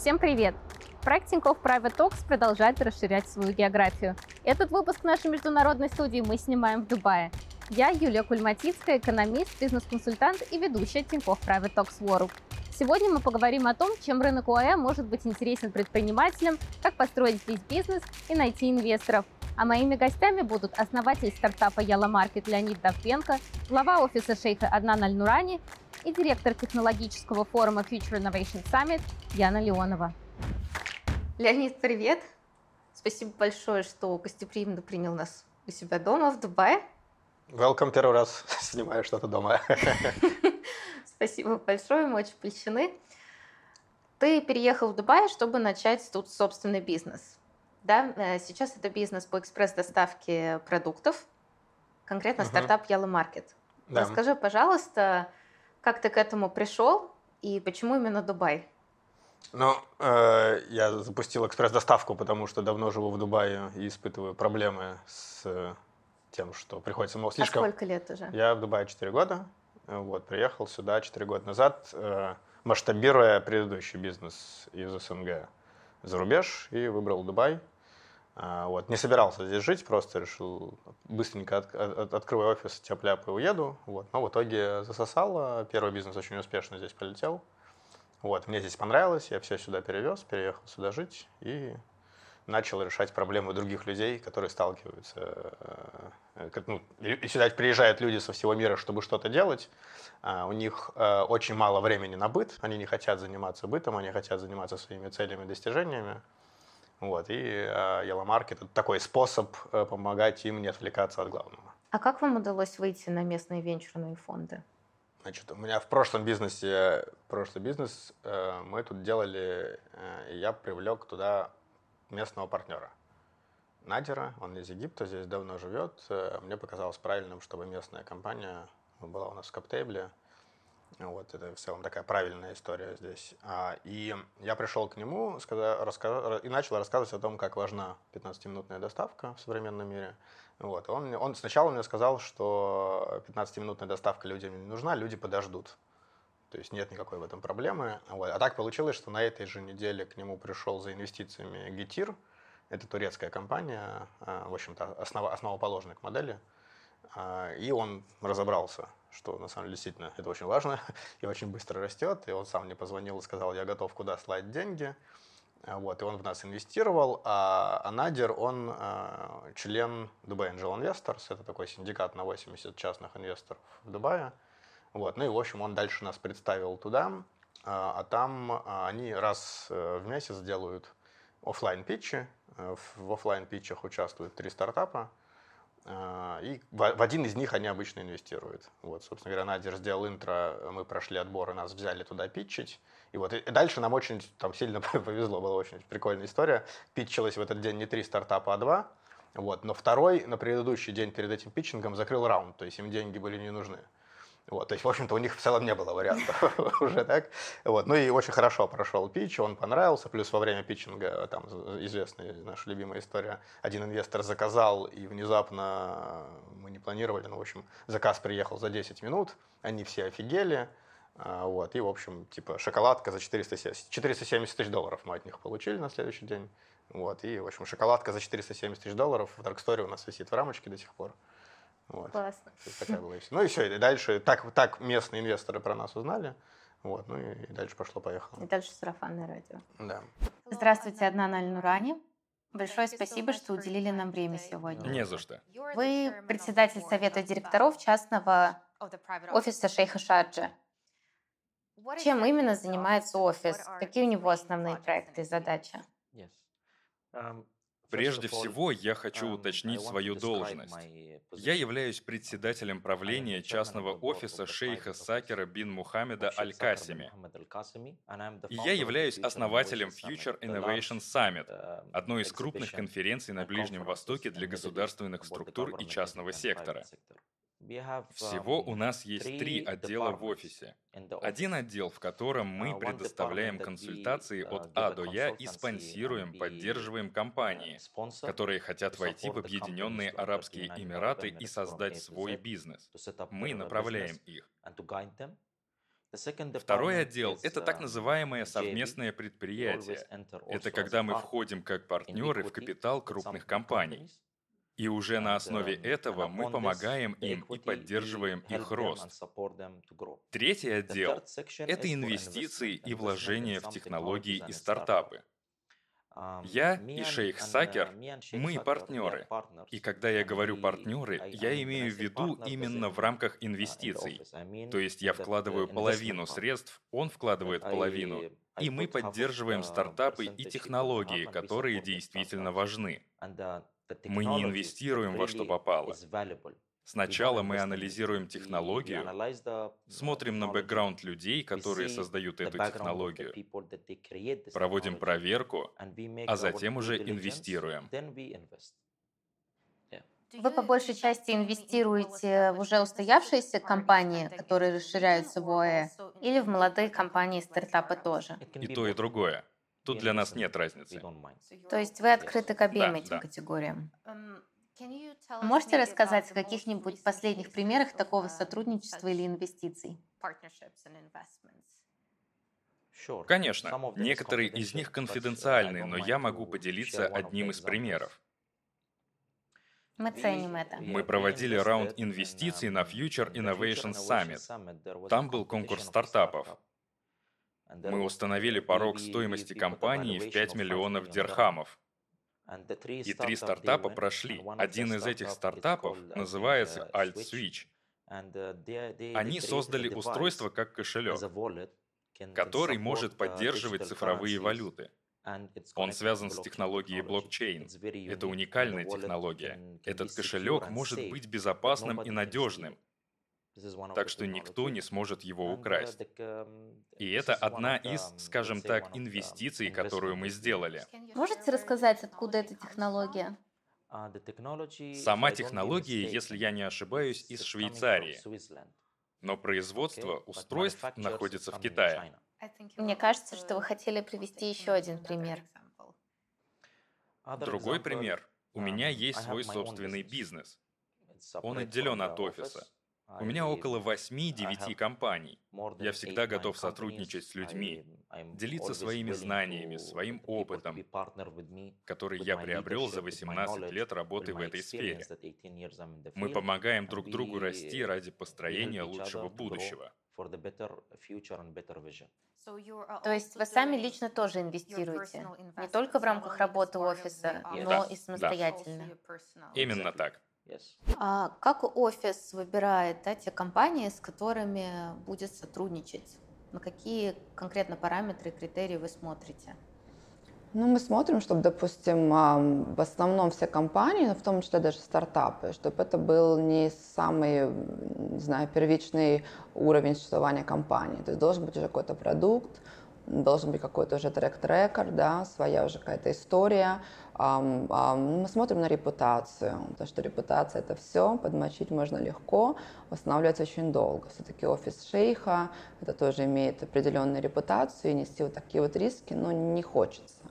Всем привет! Проект Тинькофф Private Talks продолжает расширять свою географию. Этот выпуск нашей международной студии мы снимаем в Дубае. Я Юлия Кульматицкая, экономист, бизнес-консультант и ведущая Тинькофф Private Talks World. Сегодня мы поговорим о том, чем рынок ОАЭ может быть интересен предпринимателям, как построить здесь бизнес и найти инвесторов. А моими гостями будут основатель стартапа Яла Маркет Леонид Давпенко, глава офиса шейха Аднан Аль-Нурани и директор технологического форума Future Innovation Summit Яна Леонова. Леонид, привет! Спасибо большое, что гостеприимно принял нас у себя дома в Дубае. Welcome, первый раз снимаю что-то дома. Спасибо большое, мы очень польщены. Ты переехал в Дубай, чтобы начать тут собственный бизнес. Да, э, сейчас это бизнес по экспресс-доставке продуктов, конкретно угу. стартап Yellow Market. Да. Расскажи, пожалуйста, как ты к этому пришел и почему именно Дубай? Ну, э, я запустил экспресс-доставку, потому что давно живу в Дубае и испытываю проблемы с тем, что приходится мол, слишком... А сколько лет уже? Я в Дубае 4 года. Вот, приехал сюда 4 года назад, э, масштабируя предыдущий бизнес из СНГ за рубеж и выбрал Дубай. А, вот. Не собирался здесь жить, просто решил быстренько от, от, открываю офис, тяп и уеду. Вот. Но в итоге засосало. Первый бизнес очень успешно здесь полетел. Вот. Мне здесь понравилось, я все сюда перевез, переехал сюда жить и начал решать проблемы других людей, которые сталкиваются. Э, ну, сюда приезжают люди со всего мира, чтобы что-то делать. А, у них э, очень мало времени на быт, они не хотят заниматься бытом, они хотят заниматься своими целями и достижениями. Вот, и э, Yellow Market – это такой способ помогать им не отвлекаться от главного. А как вам удалось выйти на местные венчурные фонды? Значит, у меня в прошлом бизнесе, прошлый бизнес, мы тут делали, и я привлек туда местного партнера. Надера, он из Египта, здесь давно живет. Э, мне показалось правильным, чтобы местная компания была у нас в каптейбле. Вот, это в целом такая правильная история здесь. А, и я пришел к нему сказал, рассказ, и начал рассказывать о том, как важна 15-минутная доставка в современном мире. Вот, он, он сначала мне сказал, что 15-минутная доставка людям не нужна, люди подождут. То есть нет никакой в этом проблемы. Вот. А так получилось, что на этой же неделе к нему пришел за инвестициями Гетир. Это турецкая компания, а, в общем-то, основ, основоположник модели. А, и он разобрался, что на самом деле действительно это очень важно и очень быстро растет. И он сам мне позвонил и сказал, я готов куда слать деньги. А, вот, и он в нас инвестировал, а, а Надер, он член Dubai Angel Investors, это такой синдикат на 80 частных инвесторов в Дубае. Вот. Ну и, в общем, он дальше нас представил туда, а, а там а, они раз э, в месяц делают офлайн питчи э, В офлайн питчах участвуют три стартапа. А, и в один из них они обычно инвестируют. Вот, собственно говоря, Надир сделал интро, мы прошли отбор, и нас взяли туда питчить. И вот и дальше нам очень там сильно повезло, была очень прикольная история. Питчилось в этот день не три стартапа, а два. Вот, но второй на предыдущий день перед этим питчингом закрыл раунд, то есть им деньги были не нужны. Вот, то есть, в общем-то, у них в целом не было вариантов уже так. Вот, ну и очень хорошо прошел питч, он понравился, плюс во время питчинга, там известная наша любимая история, один инвестор заказал, и внезапно мы не планировали, ну, в общем, заказ приехал за 10 минут, они все офигели, а, вот, и, в общем, типа, шоколадка за 470, 470 тысяч долларов мы от них получили на следующий день, вот, и, в общем, шоколадка за 470 тысяч долларов в Dark Story у нас висит в рамочке до сих пор. Вот. Классно. Такая была Ну и все, и дальше так, так местные инвесторы про нас узнали. Вот, ну и, и дальше пошло-поехало. И дальше сарафанное радио. Да. Здравствуйте, одна Аль-Нурани. Большое спасибо, что уделили нам время сегодня. Не за что. Вы председатель совета директоров частного офиса шейха Шарджа. Чем именно занимается офис? Какие у него основные проекты и задачи? Прежде всего, я хочу уточнить свою должность. Я являюсь председателем правления частного офиса шейха Сакера бин Мухаммеда Аль-Касими. И я являюсь основателем Future Innovation Summit, одной из крупных конференций на Ближнем Востоке для государственных структур и частного сектора. Всего у нас есть три отдела в офисе. Один отдел, в котором мы предоставляем консультации от А до Я и спонсируем, поддерживаем компании, которые хотят войти в Объединенные Арабские Эмираты и создать свой бизнес. Мы направляем их. Второй отдел – это так называемое совместное предприятие. Это когда мы входим как партнеры в капитал крупных компаний. И уже на основе этого мы помогаем им и поддерживаем их рост. Третий отдел – это инвестиции и вложения в технологии и стартапы. Я и шейх Сакер, мы партнеры. И когда я говорю партнеры, я имею в виду именно в рамках инвестиций. То есть я вкладываю половину средств, он вкладывает половину, и мы поддерживаем стартапы и технологии, которые действительно важны. Мы не инвестируем во что попало. Сначала мы анализируем технологию, смотрим на бэкграунд людей, которые создают эту технологию, проводим проверку, а затем уже инвестируем. Вы по большей части инвестируете в уже устоявшиеся компании, которые расширяются в ОЭ, или в молодые компании стартапы тоже? И то, и другое. Тут для нас нет разницы. То есть вы открыты к обеим Да, этим да. категориям? Можете рассказать о каких-нибудь последних примерах такого сотрудничества или инвестиций? Конечно, некоторые из них конфиденциальны, но я могу поделиться одним из примеров. Мы ценим это. Мы проводили раунд инвестиций на Future Innovation Summit. Там был конкурс стартапов. Мы установили порог стоимости компании в 5 миллионов дирхамов. И три стартапа прошли. Один из этих стартапов называется AltSwitch. Они создали устройство как кошелек, который может поддерживать цифровые валюты. Он связан с технологией блокчейн. Это уникальная технология. Этот кошелек может быть безопасным и надежным, так что никто не сможет его украсть. И это одна из, скажем так, инвестиций, которую мы сделали. Можете рассказать, откуда эта технология? Сама технология, если я не ошибаюсь, из Швейцарии, но производство устройств находится в Китае. Мне кажется, что вы хотели привести еще один пример. Другой пример. У меня есть свой собственный бизнес. Он отделен от офиса. У меня около 8-9 компаний. Я всегда готов сотрудничать с людьми, делиться своими знаниями, своим опытом, который я приобрел за 18 лет работы в этой сфере. Мы помогаем друг другу расти ради построения лучшего будущего. То есть вы сами лично тоже инвестируете, не только в рамках работы офиса, но Да, и да. самостоятельно. Именно так. А как офис выбирает да, те компании, с которыми будет сотрудничать? На какие конкретно параметры и критерии вы смотрите? Ну, мы смотрим, чтобы, допустим, в основном все компании, в том числе даже стартапы, чтобы это был не самый, не знаю, первичный уровень существования компании. То есть должен быть уже какой-то продукт, должен быть какой-то уже трек-трекер, да, своя уже какая-то история. Ам, мы смотрим на репутацию, потому что репутация это все, подмочить можно легко, восстанавливается очень долго. Все-таки офис шейха, это тоже имеет определенную репутацию, и нести вот такие вот риски, ну, не хочется.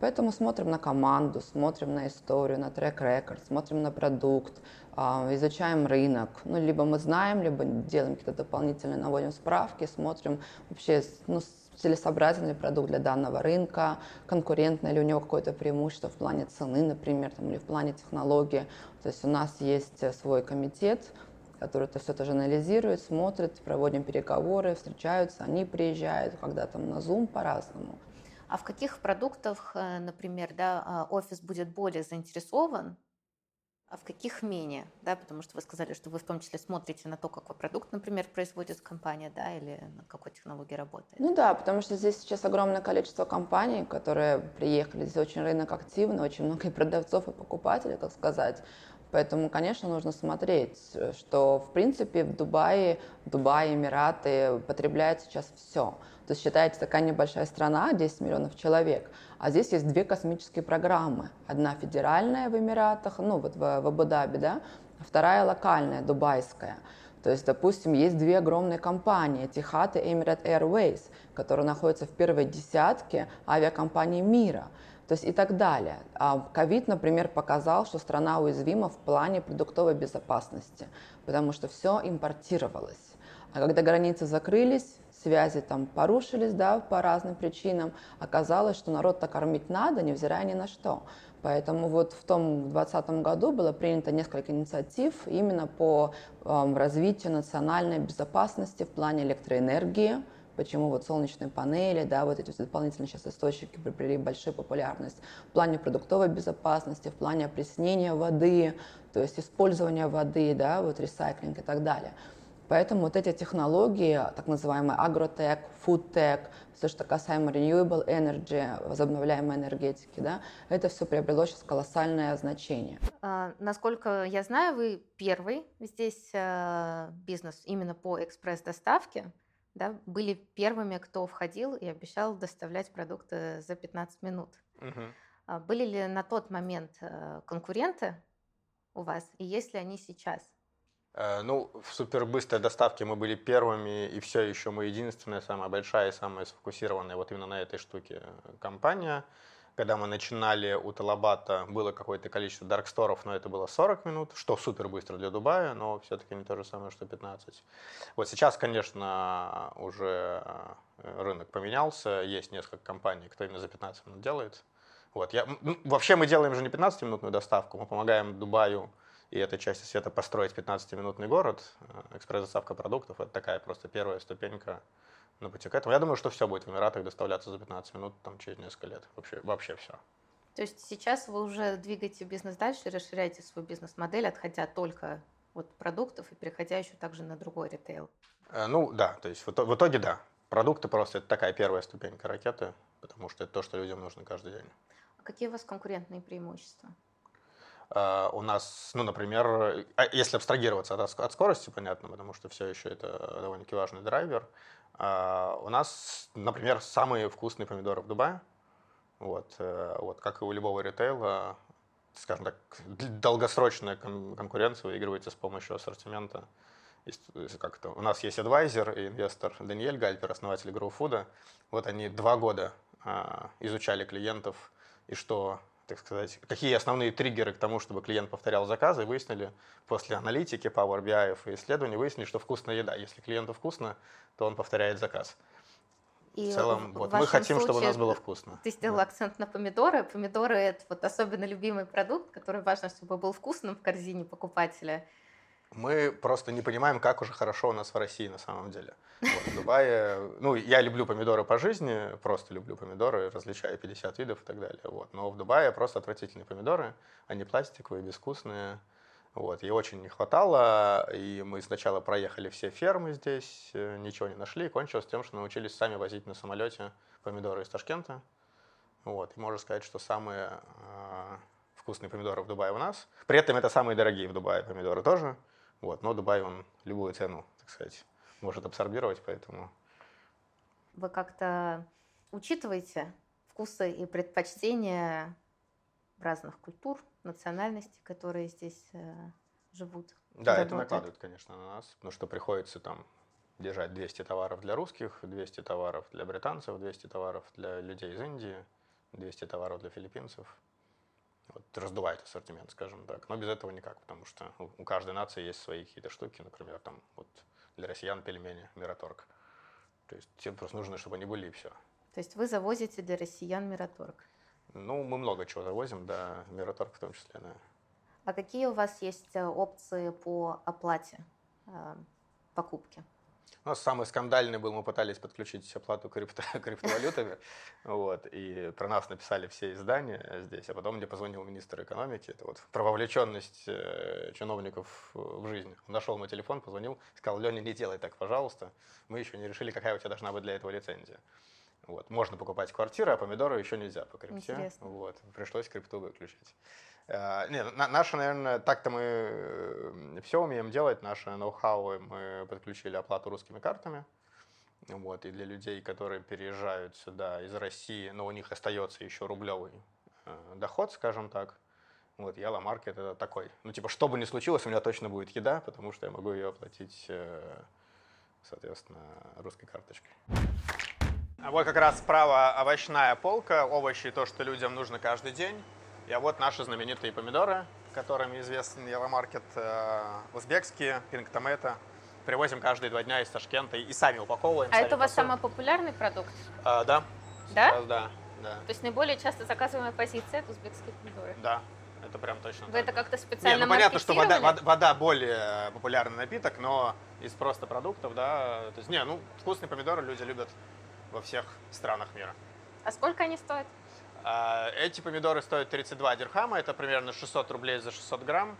Поэтому смотрим на команду, смотрим на историю, на трек-рекорд, смотрим на продукт, изучаем рынок. Ну, либо мы знаем, либо делаем какие-то дополнительные, наводим справки, смотрим вообще, ну, целесообразен ли продукт для данного рынка, конкурентно ли у него какое-то преимущество в плане цены, например, там, или в плане технологии. То есть у нас есть э, свой комитет, который это все тоже анализирует, смотрит, проводим переговоры, встречаются, они приезжают, когда там на Zoom по-разному. А в каких продуктах, э, например, да, а, офис будет более заинтересован, а в каких менее, да, потому что вы сказали, что вы в том числе смотрите на то, какой продукт, например, производит компания, да, или на какой технологии работает. Ну да, потому что здесь сейчас огромное количество компаний, которые приехали. Здесь очень рынок активный, очень много и продавцов, и покупателей, так сказать. Поэтому, конечно, нужно смотреть, что, в принципе, в Дубае, Дубай, Эмираты потребляет сейчас все. То есть считается такая небольшая страна, 10 миллионов человек, а здесь есть две космические программы. Одна федеральная в Эмиратах, ну вот в, в Абу-Даби, да, а вторая локальная, дубайская. То есть, допустим, есть две огромные компании, Etihad и Emirates Airways, которые находятся в первой десятке авиакомпаний мира. То есть и так далее. А Ковид, например, показал, что страна уязвима в плане продуктовой безопасности, потому что все импортировалось. А когда границы закрылись, связи там порушились, да, по разным причинам, оказалось, что народ-то кормить надо, невзирая ни на что. Поэтому вот в том 2020 году было принято несколько инициатив именно по э, развитию национальной безопасности в плане электроэнергии, почему вот солнечные панели, да, вот эти дополнительные сейчас источники приобрели большую популярность в плане продуктовой безопасности, в плане опреснения воды, то есть использования воды, да, вот ресайклинг и так далее. Поэтому вот эти технологии, так называемые агротек, фудтек, все, что касаемо renewable energy, возобновляемой энергетики, да, это все приобрело сейчас колоссальное значение. А, насколько я знаю, вы первый здесь а, бизнес именно по экспресс-доставке да, были первыми, кто входил и обещал доставлять продукты за 15 минут. Угу. Были ли на тот момент э, конкуренты у вас, и есть ли они сейчас? Э, ну, в супербыстрой доставке мы были первыми, и все еще мы единственная, самая большая и самая сфокусированная вот именно на этой штуке э, компания. Когда мы начинали у Талабата, было какое-то количество дарксторов, но это было 40 минут, что супер быстро для Дубая, но все-таки не то же самое, что 15. Вот сейчас, конечно, уже э, рынок поменялся, есть несколько компаний, кто именно за 15 минут делает. Вот, я, ну, вообще мы делаем же не 15-минутную доставку, мы помогаем Дубаю и этой части света построить 15-минутный город. Э, экспресс-доставка продуктов – это такая просто первая ступенька на пути к этому. Я думаю, что все будет в Эмиратах доставляться за 15 минут там, через несколько лет. Вообще, вообще все. То есть сейчас вы уже двигаете бизнес дальше, расширяете свою бизнес-модель, отходя только от продуктов и переходя еще также на другой ритейл? Э, ну да, то есть в, в итоге да. Продукты просто это такая первая ступенька ракеты, потому что это то, что людям нужно каждый день. А какие у вас конкурентные преимущества? Uh, у нас, ну, например, а если абстрагироваться от, от скорости, понятно, потому что все еще это довольно-таки важный драйвер, а, у нас, например, самые вкусные помидоры в Дубае. Вот, э, вот как и у любого ритейла, скажем так, долгосрочная конкуренция выигрывается с помощью ассортимента. Как это? У нас есть адвайзер и инвестор Даниэль Гальпер, основатель GrowFood. Вот они два года а, изучали клиентов и что так сказать, какие основные триггеры к тому, чтобы клиент повторял заказы, выяснили после аналитики, Power BI и исследований, выяснили, что вкусная еда. Если клиенту вкусно, то он повторяет заказ. И в целом, в вот, мы хотим, чтобы у нас было вкусно. Ты сделал да. акцент на помидоры. Помидоры – это вот особенно любимый продукт, который важно, чтобы был вкусным в корзине покупателя – мы просто не понимаем, как уже хорошо у нас в России на самом деле. Вот, в Дубае, ну, я люблю помидоры по жизни, просто люблю помидоры, различаю 50 видов и так далее. Вот. Но в Дубае просто отвратительные помидоры, они пластиковые, безвкусные. Вот, и очень не хватало, и мы сначала проехали все фермы здесь, э, ничего не нашли, и кончилось тем, что научились сами возить на самолете помидоры из Ташкента. Вот, и можно сказать, что самые э, вкусные помидоры в Дубае у нас. При этом это самые дорогие в Дубае помидоры тоже. Вот. Но Дубай, он любую цену, так сказать, может абсорбировать, поэтому... Вы как-то учитываете вкусы и предпочтения разных культур, национальностей, которые здесь э, живут? Да, это накладывает, конечно, на нас, потому что приходится там держать 200 товаров для русских, 200 товаров для британцев, 200 товаров для людей из Индии, 200 товаров для филиппинцев вот, раздувает ассортимент, скажем так. Но без этого никак, потому что у каждой нации есть свои какие-то штуки, например, там вот для россиян пельмени, мираторг. То есть тебе просто нужно, чтобы они были и все. То есть вы завозите для россиян мираторг? Ну, мы много чего завозим, да, мираторг в том числе, да. А какие у вас есть э, опции по оплате э, покупки? У нас самый скандальный был, мы пытались подключить оплату крипто, криптовалютами, вот, и про нас написали все издания здесь, а потом мне позвонил министр экономики, это вот про вовлеченность э, чиновников в жизнь. Он нашел мой телефон, позвонил, сказал, Леня, не делай так, пожалуйста, мы еще не решили, какая у тебя должна быть для этого лицензия. Вот. Можно покупать квартиры, а помидоры еще нельзя по крипте. Интересно. Вот. Пришлось крипту выключить. Uh, не, на, наше, наверное, так-то мы э, все умеем делать, наше ноу-хау мы подключили оплату русскими картами. Вот, и для людей, которые переезжают сюда из России, но у них остается еще рублевый э, доход, скажем так, вот, Яла Маркет это такой. Ну, типа, что бы ни случилось, у меня точно будет еда, потому что я могу ее оплатить, э, соответственно, русской карточкой. А вот как раз справа овощная полка, овощи, то, что людям нужно каждый день. И вот наши знаменитые помидоры, которыми известен Евромаркет, э, узбекские, пинг томето. привозим каждые два дня из Ташкента и сами упаковываем. А сами это у вас фасуем. самый популярный продукт? А, да. Да? Сейчас да, да. То есть наиболее часто заказываемая позиция это узбекские помидоры. Да, это прям точно Вы так. это как-то Не, специально ну понятно, что вода, вода, вода более популярный напиток, но из просто продуктов, да, то есть, не, ну, вкусные помидоры люди любят во всех странах мира. А сколько они стоят? А, Эти помидоры стоят 32 дирхама, это примерно 600 рублей за 600 грамм.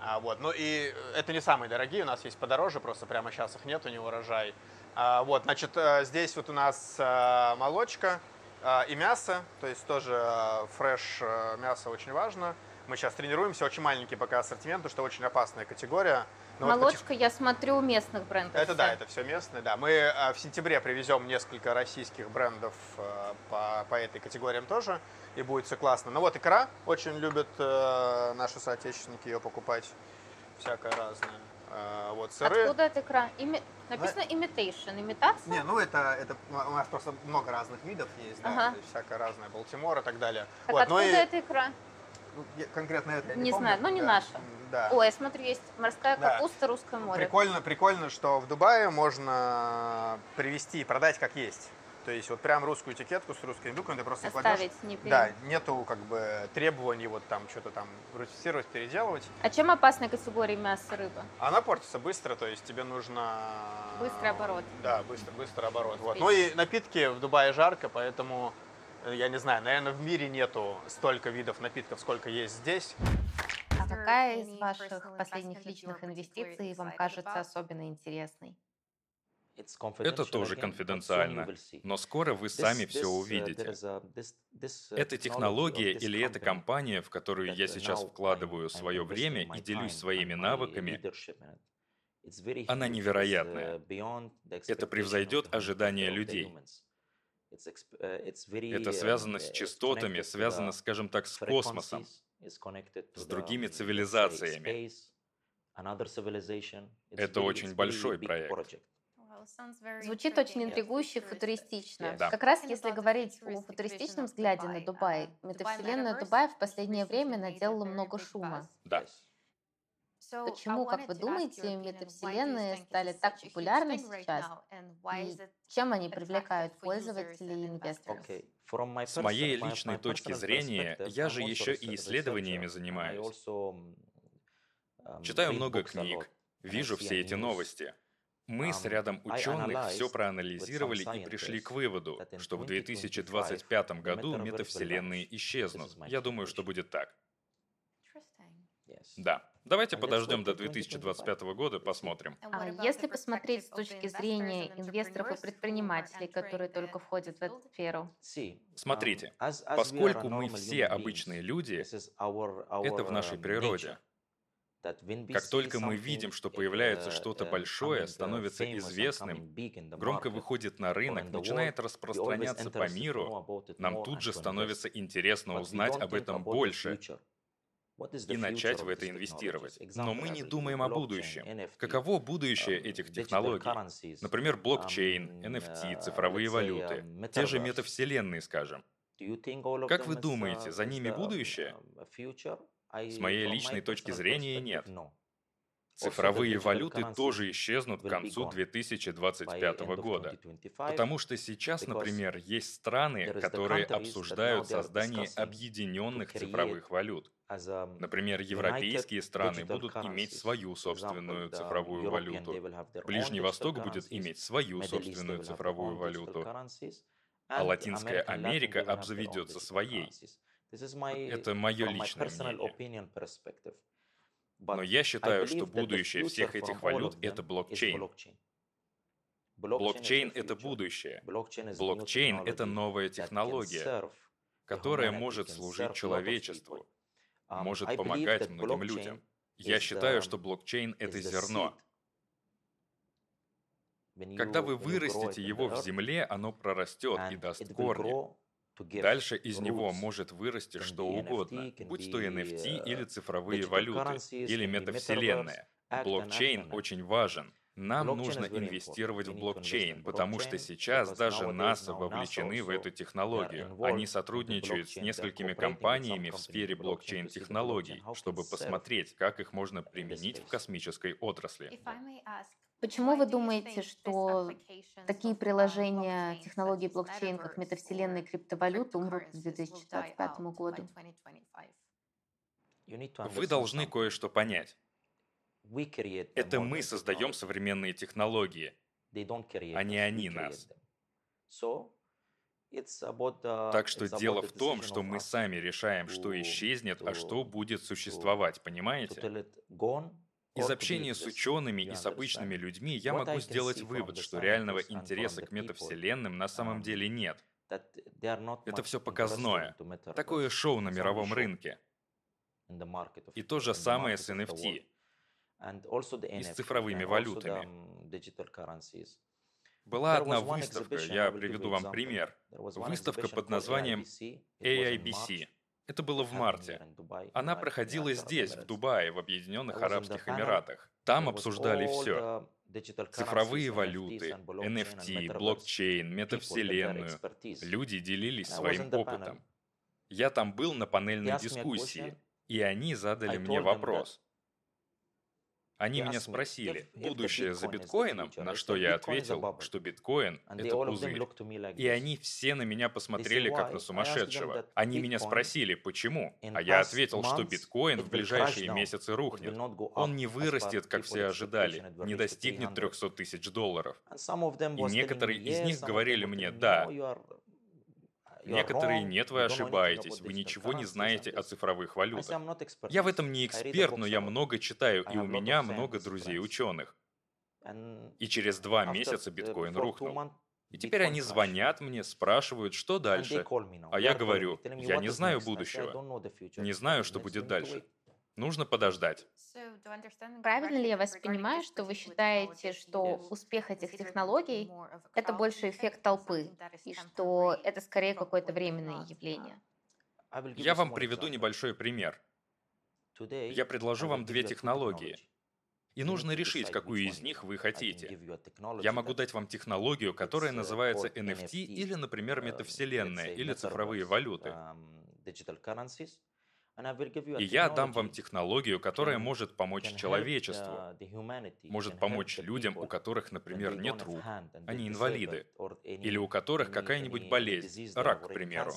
А, вот. Ну и это не самые дорогие, у нас есть подороже, просто прямо сейчас их нет, у него урожай. А, вот, значит, э, здесь вот у нас э, молочка э, и мясо, то есть тоже э, фреш э, мясо очень важно. Мы сейчас тренируемся, очень маленький пока ассортимент, потому что очень опасная категория. Но вот потих- Молочка, я смотрю, местных брендов. это вся. да, это все местное, да. Мы э, в сентябре привезем несколько российских брендов э, по, по этой категориям тоже, и будет все классно. Ну вот икра, очень любят э, наши соотечественники ее покупать, всякое разное. Э, вот сыры. Откуда эта икра? Ими- Написано imitation, имитация? Не, ну это, это у нас просто много разных видов есть, да, Ага. всякое разное, Балтимор и так далее. Так вот, откуда ну и эта икра? Ну, конкретно это я не, Не помню, знаю, ну, не да. наша. Да. Ой, я смотрю, есть морская Да. капуста, русское море. Прикольно, прикольно, что в Дубае можно привезти и продать как есть. То есть вот прям русскую этикетку с русской индукой ты просто кладешь. Оставить, не пере- Да, нету как бы требований вот там что-то там русифицировать, переделывать. А чем опасна категория мяса, рыба? Она портится быстро, то есть тебе нужно... Быстрый оборот. Да, быстро, быстрый оборот. Вот. Ну и напитки в Дубае жарко, поэтому, я не знаю, наверное, в мире нету столько видов напитков, сколько есть здесь. А какая из ваших последних личных инвестиций вам кажется особенно интересной? Это тоже конфиденциально, но скоро вы сами все увидите. Эта технология или эта компания, в которую я сейчас вкладываю свое время и делюсь своими навыками, она невероятная. Это превзойдет ожидания людей. Это связано с частотами, связано, скажем так, с космосом, с другими цивилизациями. Это очень большой проект. Звучит очень интригующе, футуристично. Да. Как раз если говорить о футуристичном взгляде на Дубай, метавселенная Дубая в последнее время наделала много шума. Да. Почему, как вы думаете, метавселенные стали так популярны сейчас? И чем они привлекают пользователей и инвесторов? С моей личной точки зрения, я же еще и исследованиями занимаюсь. Читаю много книг, вижу все эти новости. Мы с рядом ученых все проанализировали и пришли к выводу, что в 2025 году метавселенные исчезнут. Я думаю, что будет так. Да. Давайте подождем до 2025 года, посмотрим. А если посмотреть с точки зрения инвесторов и предпринимателей, которые только входят в эту сферу, Смотрите, поскольку мы все обычные люди, это в нашей природе. Как только мы видим, что появляется что-то большое, становится известным, громко выходит на рынок, начинает распространяться по миру, нам тут же становится интересно узнать об этом больше и начать в это инвестировать. Но мы не думаем о будущем. Каково будущее этих технологий? Например, блокчейн, NFT, цифровые валюты, те же метавселенные, скажем. Как вы думаете, за ними будущее? С моей личной точки зрения нет. Цифровые валюты тоже исчезнут к концу 2025 года. Потому что сейчас, например, есть страны, которые обсуждают создание объединенных цифровых валют. Например, европейские страны будут иметь свою собственную цифровую валюту. Ближний Восток будет иметь свою собственную цифровую валюту. А Латинская Америка обзаведется своей. Это мое личное мнение. Но я считаю, что будущее всех этих валют — это блокчейн. Блокчейн — это будущее. Блокчейн — это новая технология, которая может служить человечеству, может помогать многим людям. Я считаю, что блокчейн — это зерно. Когда вы вырастите его в земле, оно прорастет и даст корни. Дальше из него может вырасти что угодно, будь то NFT или цифровые валюты, или метавселенная. Блокчейн очень важен. Нам нужно инвестировать в блокчейн, потому что сейчас даже НАСА вовлечены в эту технологию. Они сотрудничают с несколькими компаниями в сфере блокчейн-технологий, чтобы посмотреть, как их можно применить в космической отрасли. Почему вы думаете, что такие приложения технологий блокчейн, как метавселенная и криптовалюта, умрут к 2025 году? Вы должны кое-что понять. Это мы создаем современные технологии, а не они нас. Так что дело в том, что мы сами решаем, что исчезнет, а что будет существовать, понимаете? Из общения с учеными и с обычными людьми я могу сделать вывод, что реального интереса к метавселенным на самом деле нет. Это все показное. Такое шоу на мировом рынке. И то же самое с NFT и с цифровыми валютами. Была одна выставка, я приведу вам пример. Выставка под названием AIBC. Это было в марте. Она проходила здесь, в Дубае, в Объединенных Арабских Эмиратах. Там обсуждали все. Цифровые валюты, NFT, блокчейн, метавселенную. Люди делились своим опытом. Я там был на панельной дискуссии, и они задали мне вопрос. Они меня спросили, будущее за биткоином, на что я ответил, что биткоин — это пузырь. И они все на меня посмотрели, как на сумасшедшего. Они меня спросили, почему, а я ответил, что биткоин в ближайшие месяцы рухнет. Он не вырастет, как все ожидали, не достигнет 300 тысяч долларов. И некоторые из них говорили мне, да, Некоторые нет, вы ошибаетесь, вы ничего не знаете о цифровых валютах. Я в этом не эксперт, но я много читаю, и у меня много друзей-ученых. И через два месяца биткоин рухнул. И теперь они звонят мне, спрашивают, что дальше. А я говорю, я не знаю будущего. Не знаю, что будет дальше. Нужно подождать. Правильно ли я вас понимаю, что вы считаете, что успех этих технологий — это больше эффект толпы, и что это скорее какое-то временное явление? Я вам приведу небольшой пример. Я предложу вам две технологии. И нужно решить, какую из них вы хотите. Я могу дать вам технологию, которая называется NFT или, например, метавселенная или цифровые валюты. И я дам вам технологию, которая может помочь человечеству, может помочь людям, у которых, например, нет рук, они инвалиды, или у которых какая-нибудь болезнь, рак, к примеру.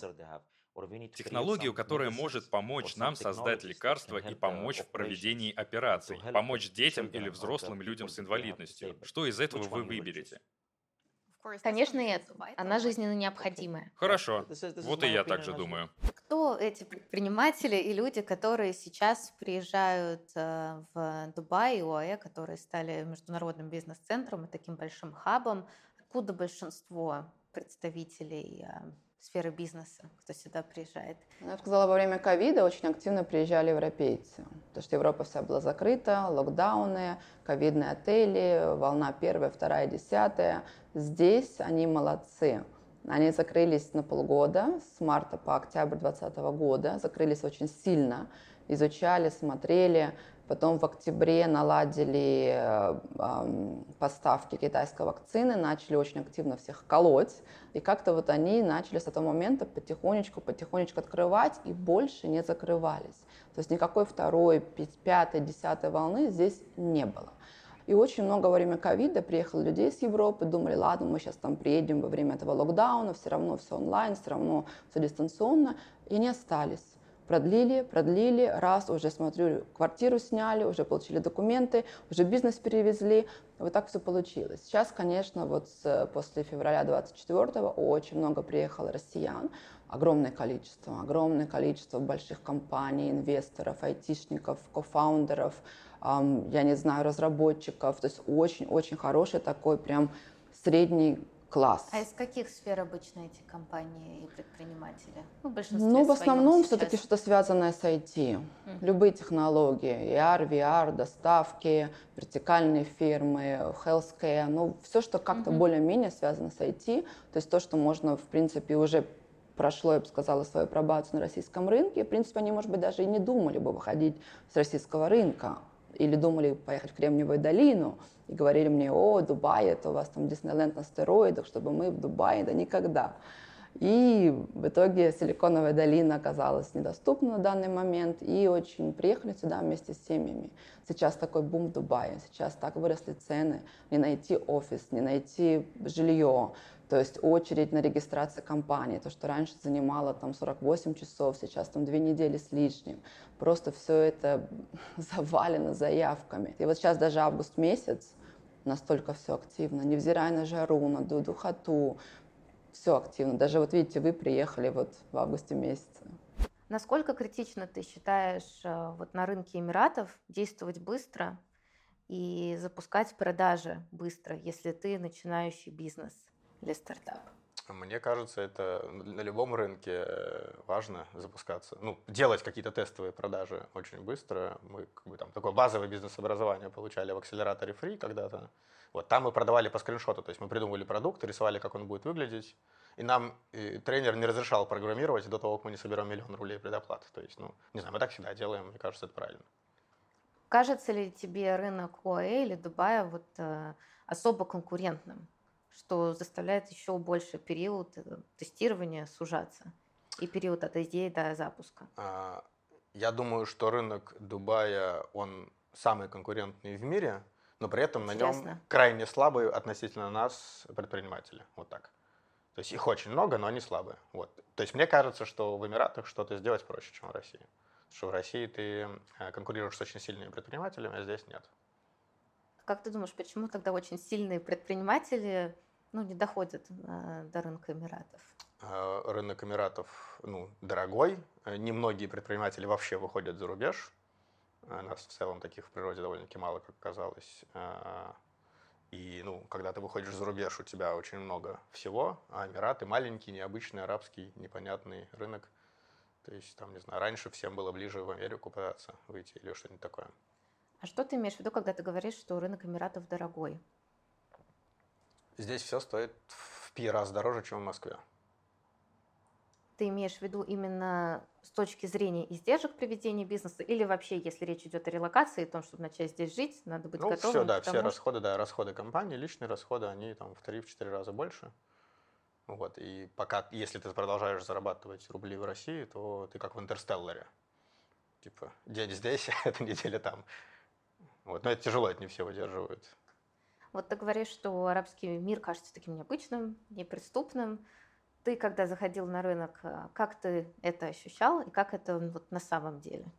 Технологию, которая может помочь нам создать лекарства и помочь в проведении операций, помочь детям или взрослым людям с инвалидностью. Что из этого вы выберете? Конечно, нет. Она жизненно необходимая. Хорошо. Вот и я также думаю. Кто эти предприниматели и люди, которые сейчас приезжают э, в Дубай и ОАЭ, которые стали международным бизнес-центром и таким большим хабом? Откуда большинство представителей э, сферы бизнеса, кто сюда приезжает? Я сказала, во время ковида очень активно приезжали европейцы, потому что Европа вся была закрыта, локдауны, ковидные отели, волна первая, вторая, десятая. Здесь они молодцы. Они закрылись на полгода, с марта по октябрь 2020 года, закрылись очень сильно, изучали, смотрели, Потом в октябре наладили э, поставки китайской вакцины, начали очень активно всех колоть. И как-то вот они начали с этого момента потихонечку, потихонечку открывать и больше не закрывались. То есть никакой второй, пятой, десятой волны здесь не было. И очень много во время ковида приехало людей с Европы, думали, ладно, мы сейчас там приедем во время этого локдауна, все равно все онлайн, все равно все дистанционно, и они остались продлили, продлили, раз, уже смотрю, квартиру сняли, уже получили документы, уже бизнес перевезли. Вот так все получилось. Сейчас, конечно, вот с, после февраля 24 очень много приехало россиян, огромное количество, огромное количество больших компаний, инвесторов, айтишников, кофаундеров, эм, я не знаю, разработчиков. То есть очень-очень хороший такой прям средний класс. А из каких сфер обычно эти компании и предприниматели? Ну, ну в основном все-таки что-то связанное с IT. Mm. Любые технологии, ER, VR, доставки, вертикальные фирмы, healthcare, ну все, что как-то mm-hmm. более-менее связано с IT, то есть то, что можно, в принципе, уже прошло, я бы сказала, свою пробацию на российском рынке, в принципе, они, может быть, даже и не думали бы выходить с российского рынка или думали поехать в Кремниевую долину, и говорили мне, о, Дубай, это у вас там Диснейленд на стероидах, чтобы мы в Дубае, да никогда. И в итоге Силиконовая долина оказалась недоступна на данный момент, и очень приехали сюда вместе с семьями. Сейчас такой бум в Дубае, сейчас так выросли цены, не найти офис, не найти жилье, то есть очередь на регистрацию компании, то, что раньше занимало там 48 часов, сейчас там две недели с лишним. Просто все это завалено заявками. И вот сейчас даже август месяц, настолько все активно, невзирая на жару, на духоту, все активно. Даже вот видите, вы приехали вот в августе месяце. Насколько критично ты считаешь э, вот на рынке Эмиратов действовать быстро и запускать продажи быстро, если ты начинающий бизнес или стартап? Мне кажется, это на любом рынке э, важно запускаться. Ну, делать какие-то тестовые продажи очень быстро. Мы как бы, там такое базовое бизнес-образование получали в акселераторе Free когда-то. Вот там мы продавали по скриншоту, то есть мы придумывали продукт, рисовали, как он будет выглядеть. И нам и тренер не разрешал программировать до того, как мы не соберем миллион рублей предоплаты. То есть, ну, не знаю, мы так всегда делаем, мне кажется, это правильно. Кажется ли тебе рынок ОАЭ или Дубая вот, э, особо конкурентным? Что заставляет еще больше период э, тестирования сужаться и период от идеи до запуска? А, я думаю, что рынок Дубая, он самый конкурентный в мире, но при этом Интересно. на нем крайне слабые относительно нас предприниматели. Вот так. То есть их очень много, но они слабые. Вот. То есть мне кажется, что в Эмиратах что-то сделать проще, чем в России. Потому что в России ты э, конкурируешь с очень сильными предпринимателями, а здесь нет. Как ты думаешь, почему тогда очень сильные предприниматели ну, не доходят э, до рынка Эмиратов? А, рынок Эмиратов ну, дорогой. Немногие предприниматели вообще выходят за рубеж. Нас в целом таких в природе довольно-таки мало, как казалось. И ну, когда ты выходишь за рубеж, у тебя очень много всего, а Эмираты маленький, необычный, арабский, непонятный рынок. То есть, там, не знаю, раньше всем было ближе в Америку пытаться выйти или что-нибудь такое. А что ты имеешь в виду, когда ты говоришь, что рынок Эмиратов дорогой? Здесь все стоит в пи раз дороже, чем в Москве. Ты имеешь в виду именно с точки зрения издержек приведения бизнеса или вообще, если речь идет о релокации, о том, чтобы начать здесь жить, надо быть ну, готовым? все, да, все расходы, да, расходы компании, личные расходы, они там в 3-4 раза больше. Вот, и пока, если ты продолжаешь зарабатывать рубли в России, то ты как в Интерстелларе. Типа, день здесь, эта неделя там. Вот, но это тяжело, это не все выдерживают. Вот ты говоришь, что арабский мир кажется таким необычным, неприступным. Ты, когда заходил на рынок, э, как ты это ощущал и как это вот на самом деле?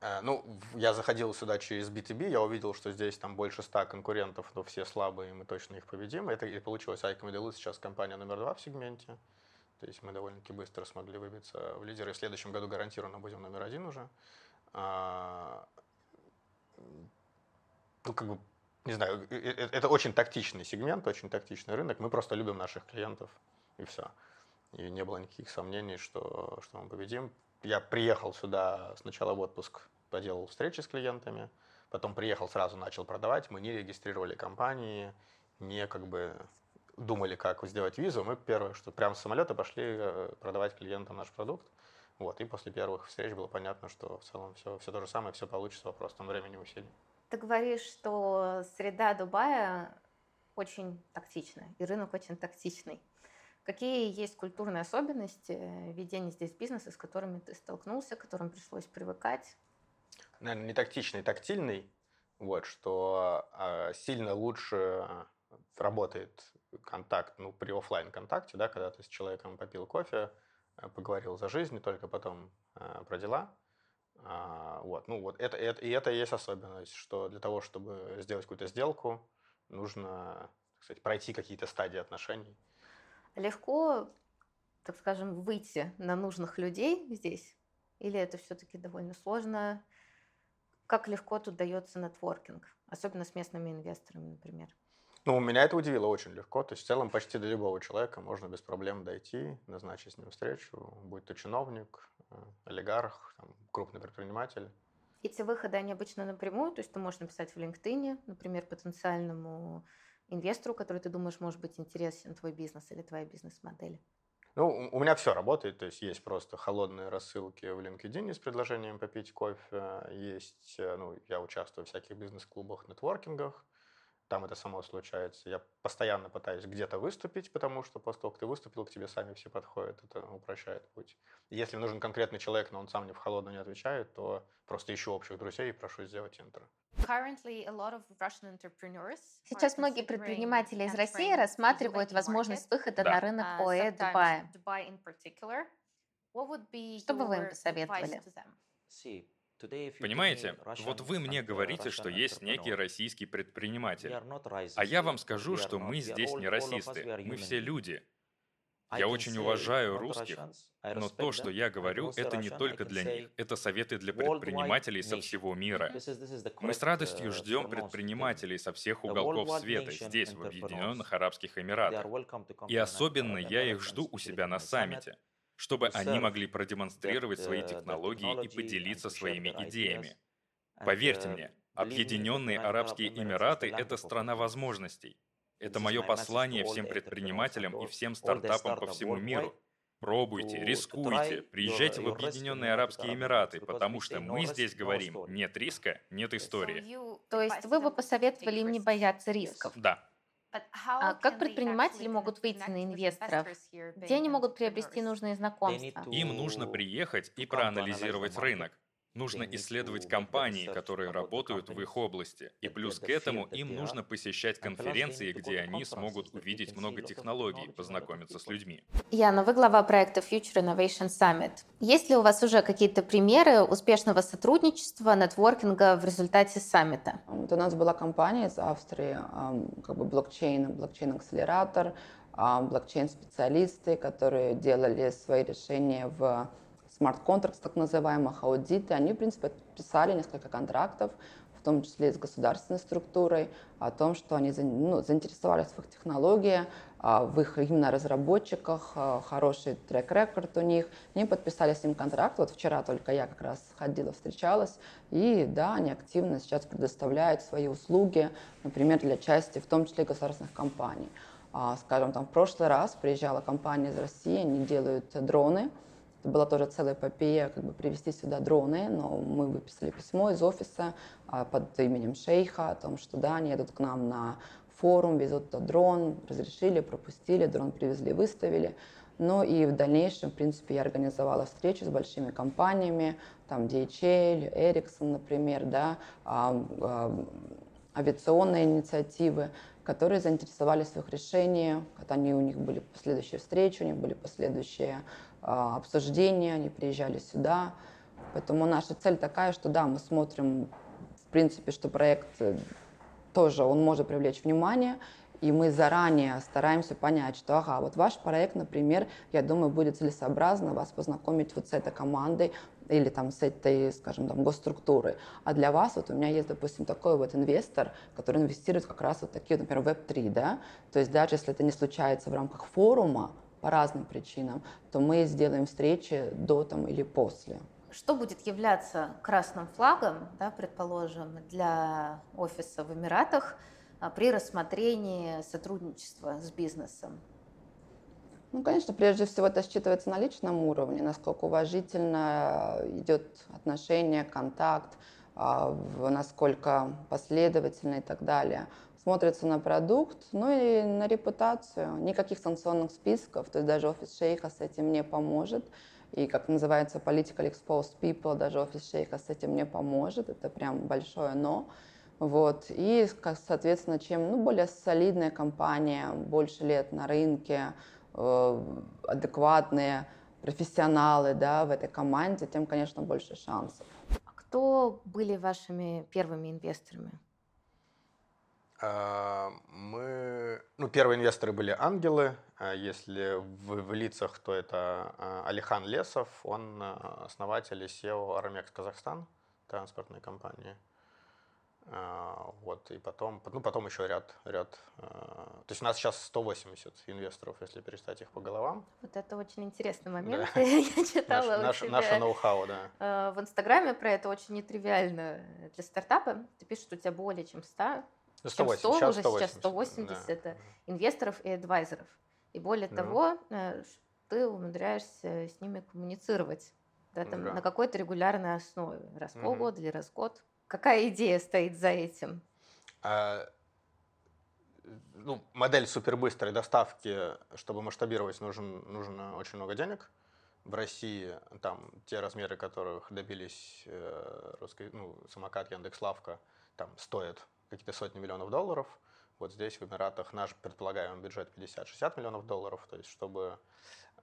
Э, ну, я заходил сюда через B2B, я увидел, что здесь там больше ста конкурентов, но все слабые, и мы точно их победим. Это и получилось Deluxe сейчас компания номер два в сегменте. То есть мы довольно-таки быстро смогли выбиться в лидеры. В следующем году гарантированно будем номер один уже. А, ну, как бы не знаю, это очень тактичный сегмент, очень тактичный рынок. Мы просто любим наших клиентов, и все. И не было никаких сомнений, что, что мы победим. Я приехал сюда сначала в отпуск, поделал встречи с клиентами, потом приехал, сразу начал продавать. Мы не регистрировали компании, не как бы думали, как сделать визу. Мы первое, что прямо с самолета пошли э, продавать клиентам наш продукт. Вот, и после первых встреч было понятно, что в целом все, все то же самое, все получится, вопрос там времени усилий. Ты говоришь, что среда Дубая очень тактичная, и рынок очень тактичный. Какие есть культурные особенности ведения здесь бизнеса, с которыми ты столкнулся, к которым пришлось привыкать? Наверное, не тактичный, тактильный. Вот, что э, сильно лучше работает контакт, ну, при офлайн контакте, да, когда ты с человеком попил кофе, э, поговорил за жизнь, и только потом э, про дела. А, вот, ну вот это, это, и это и есть особенность, что для того, чтобы сделать какую-то сделку, нужно, так сказать, пройти какие-то стадии отношений. Легко, так скажем, выйти на нужных людей здесь? Или это все-таки довольно сложно? Как легко тут дается нетворкинг, особенно с местными инвесторами, например? Ну, меня это удивило очень легко. То есть, в целом, почти до любого человека можно без проблем дойти, назначить с ним встречу, будь то чиновник, олигарх, там, крупный предприниматель. Эти выходы, они обычно напрямую, то есть ты можешь написать в LinkedIn, например, потенциальному инвестору, который ты думаешь может быть интересен твой бизнес или твоя бизнес-модель. Ну, у меня все работает, то есть есть просто холодные рассылки в LinkedIn с предложением попить кофе, есть, э, ну, я участвую в всяких бизнес-клубах, нетворкингах, там это само случается. Я постоянно пытаюсь где-то выступить, потому что после того, как ты выступил, к тебе сами все подходят, это упрощает путь. Если нужен конкретный человек, но он сам мне в холодную не отвечает, то просто ищу общих друзей и прошу сделать интро. Сейчас многие предприниматели из России рассматривают возможность выхода да. на рынок uh, ОЭ Дубая. Что бы вы им посоветовали? Понимаете, вот вы мне говорите, что есть некий российский предприниматель. А я вам скажу, что мы здесь не расисты, мы все люди. Я очень уважаю русских, но то, что я говорю, это не только для них, это советы для предпринимателей со всего мира. Мы с радостью ждем предпринимателей со всех уголков света здесь, в Объединенных Арабских Эмиратах. И особенно я их жду у себя на саммите чтобы они могли продемонстрировать свои технологии и поделиться своими идеями. Поверьте мне, Объединенные Арабские Эмираты – это страна возможностей. Это мое послание всем предпринимателям и всем стартапам по всему миру. Пробуйте, рискуйте, приезжайте в Объединенные Арабские Эмираты, потому что мы здесь говорим «нет риска, нет истории». То есть вы бы посоветовали им не бояться рисков? Да. А как предприниматели могут выйти на инвесторов? Где они могут приобрести нужные знакомства? Им нужно приехать и проанализировать рынок. Нужно исследовать компании, которые работают в их области. И плюс к этому им нужно посещать конференции, где они смогут увидеть много технологий, познакомиться с людьми. Яна, вы глава проекта Future Innovation Summit. Есть ли у вас уже какие-то примеры успешного сотрудничества, нетворкинга в результате саммита? Вот у нас была компания из Австрии, как бы блокчейн, блокчейн-акселератор, блокчейн-специалисты, которые делали свои решения в смарт-контракт, так называемых, аудиты, они, в принципе, подписали несколько контрактов, в том числе и с государственной структурой, о том, что они ну, заинтересовались в их технологии, а, в их именно разработчиках, а, хороший трек-рекорд у них. Они подписали с ним контракт. Вот вчера только я как раз ходила, встречалась. И да, они активно сейчас предоставляют свои услуги, например, для части, в том числе государственных компаний. А, скажем, там в прошлый раз приезжала компания из России, они делают дроны, это была тоже целая эпопея, как бы привезти сюда дроны, но мы выписали письмо из офиса а, под именем шейха о том, что да, они едут к нам на форум, везут этот дрон, разрешили, пропустили, дрон привезли, выставили. Ну и в дальнейшем, в принципе, я организовала встречи с большими компаниями, там DHL, Ericsson, например, да, а, а, авиационные инициативы, которые заинтересовались в их решении, когда они, у них были последующие встречи, у них были последующие обсуждения, они приезжали сюда. Поэтому наша цель такая, что да, мы смотрим, в принципе, что проект э, тоже, он может привлечь внимание, и мы заранее стараемся понять, что, ага, вот ваш проект, например, я думаю, будет целесообразно вас познакомить вот с этой командой или там с этой, скажем, там, госструктурой. А для вас, вот у меня есть, допустим, такой вот инвестор, который инвестирует как раз вот такие, например, Web3, да, то есть даже если это не случается в рамках форума, по разным причинам, то мы сделаем встречи до там, или после. Что будет являться красным флагом, да, предположим, для офиса в Эмиратах а, при рассмотрении сотрудничества с бизнесом? Ну, конечно, прежде всего это считывается на личном уровне, насколько уважительно идет отношение, контакт, а, насколько последовательно и так далее смотрится на продукт, ну и на репутацию. Никаких санкционных списков, то есть даже офис шейха с этим не поможет. И, как называется, political exposed people, даже офис шейха с этим не поможет. Это прям большое «но». Вот. И, соответственно, чем ну, более солидная компания, больше лет на рынке, э, адекватные профессионалы да, в этой команде, тем, конечно, больше шансов. А кто были вашими первыми инвесторами? А, мы, ну, первые инвесторы были ангелы. А если в, в лицах, то это а, Алихан Лесов, он основатель и SEO Армекс Казахстан, транспортной компании. Вот, и потом, ну, потом еще ряд, ряд. То есть у нас сейчас 180 инвесторов, если перестать их по головам. Вот это очень интересный момент. Да. Я читала наш, наш, Наше ноу-хау, да. В Инстаграме про это очень нетривиально для стартапа. Ты пишешь, что у тебя более чем 100 180, 100, сейчас уже 180. сейчас 180 да. это инвесторов и адвайзеров. И более да. того, э, ты умудряешься с ними коммуницировать да, там, Да. на какой-то регулярной основе, раз в полгода или раз в год. Какая идея стоит за этим? А, ну, модель супербыстрой доставки, чтобы масштабировать, нужен, нужно очень много денег. В России там те размеры, которых добились э, русский, ну, самокат Яндекс.Лавка, там стоят какие-то сотни миллионов долларов. Вот здесь в Эмиратах наш предполагаемый бюджет 50-60 миллионов долларов. То есть, чтобы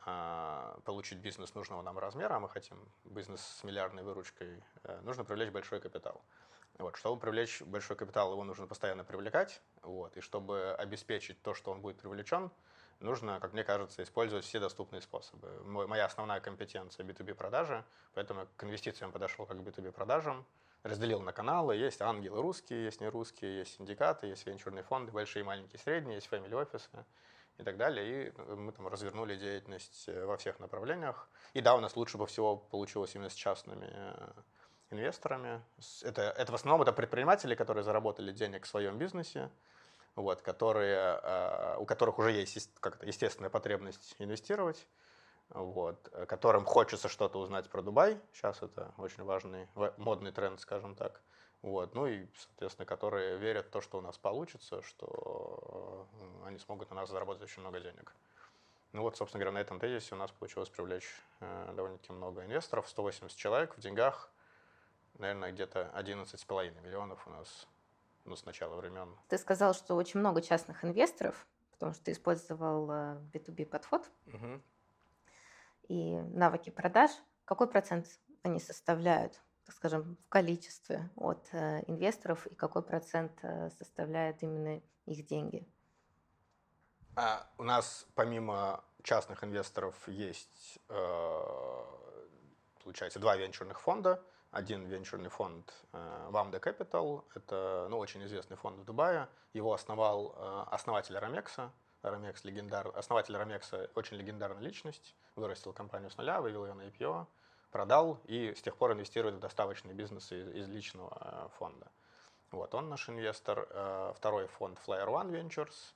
а, получить бизнес нужного нам размера, а мы хотим бизнес с миллиардной выручкой, э, нужно привлечь большой капитал. Вот, чтобы привлечь большой капитал, его нужно постоянно привлекать. Вот, и чтобы обеспечить то, что он будет привлечен, нужно, как мне кажется, использовать все доступные способы. Моя основная компетенция B2B продажи, поэтому к инвестициям подошел как к B2B продажам, разделил на каналы. Есть ангелы русские, есть не русские, есть синдикаты, есть венчурные фонды, большие, маленькие, средние, есть family офисы и так далее. И э, мы там развернули деятельность э, во всех направлениях. И да, у нас лучше бы всего получилось именно с частными э, инвесторами. Это, это в основном это предприниматели, которые заработали денег в своем бизнесе, вот, которые, у которых уже есть ес- как-то естественная потребность инвестировать, вот, э, которым хочется что-то узнать про Дубай. Сейчас это очень важный ва- модный тренд, скажем так. Вот, ну и, соответственно, которые верят в то, что у нас получится, что э, они смогут на нас заработать очень много денег. Ну вот, собственно говоря, на этом тезисе у нас получилось привлечь э, довольно-таки много инвесторов, 180 человек в деньгах, наверное, где-то 11,5 миллионов у нас ну, с начала времен. Ты сказал, что очень много частных инвесторов, потому что ты использовал э, B2B подход Мгм. И навыки продаж. Какой процент они составляют, так скажем, в количестве от э, инвесторов и какой процент э, составляют именно их деньги? А у нас помимо частных инвесторов есть, э, получается, два венчурных фонда. Один венчурный фонд Vamda Capital, это ну, очень известный фонд в Дубае. Его основал основатель Рамекса. Рамекс легендар... Основатель Рамекса очень легендарная личность. Вырастил компанию с нуля, вывел ее на IPO, продал и с тех пор инвестирует в доставочные бизнесы из, из личного э, фонда. Вот, он наш инвестор. Э, Второй фонд Flyer One Ventures –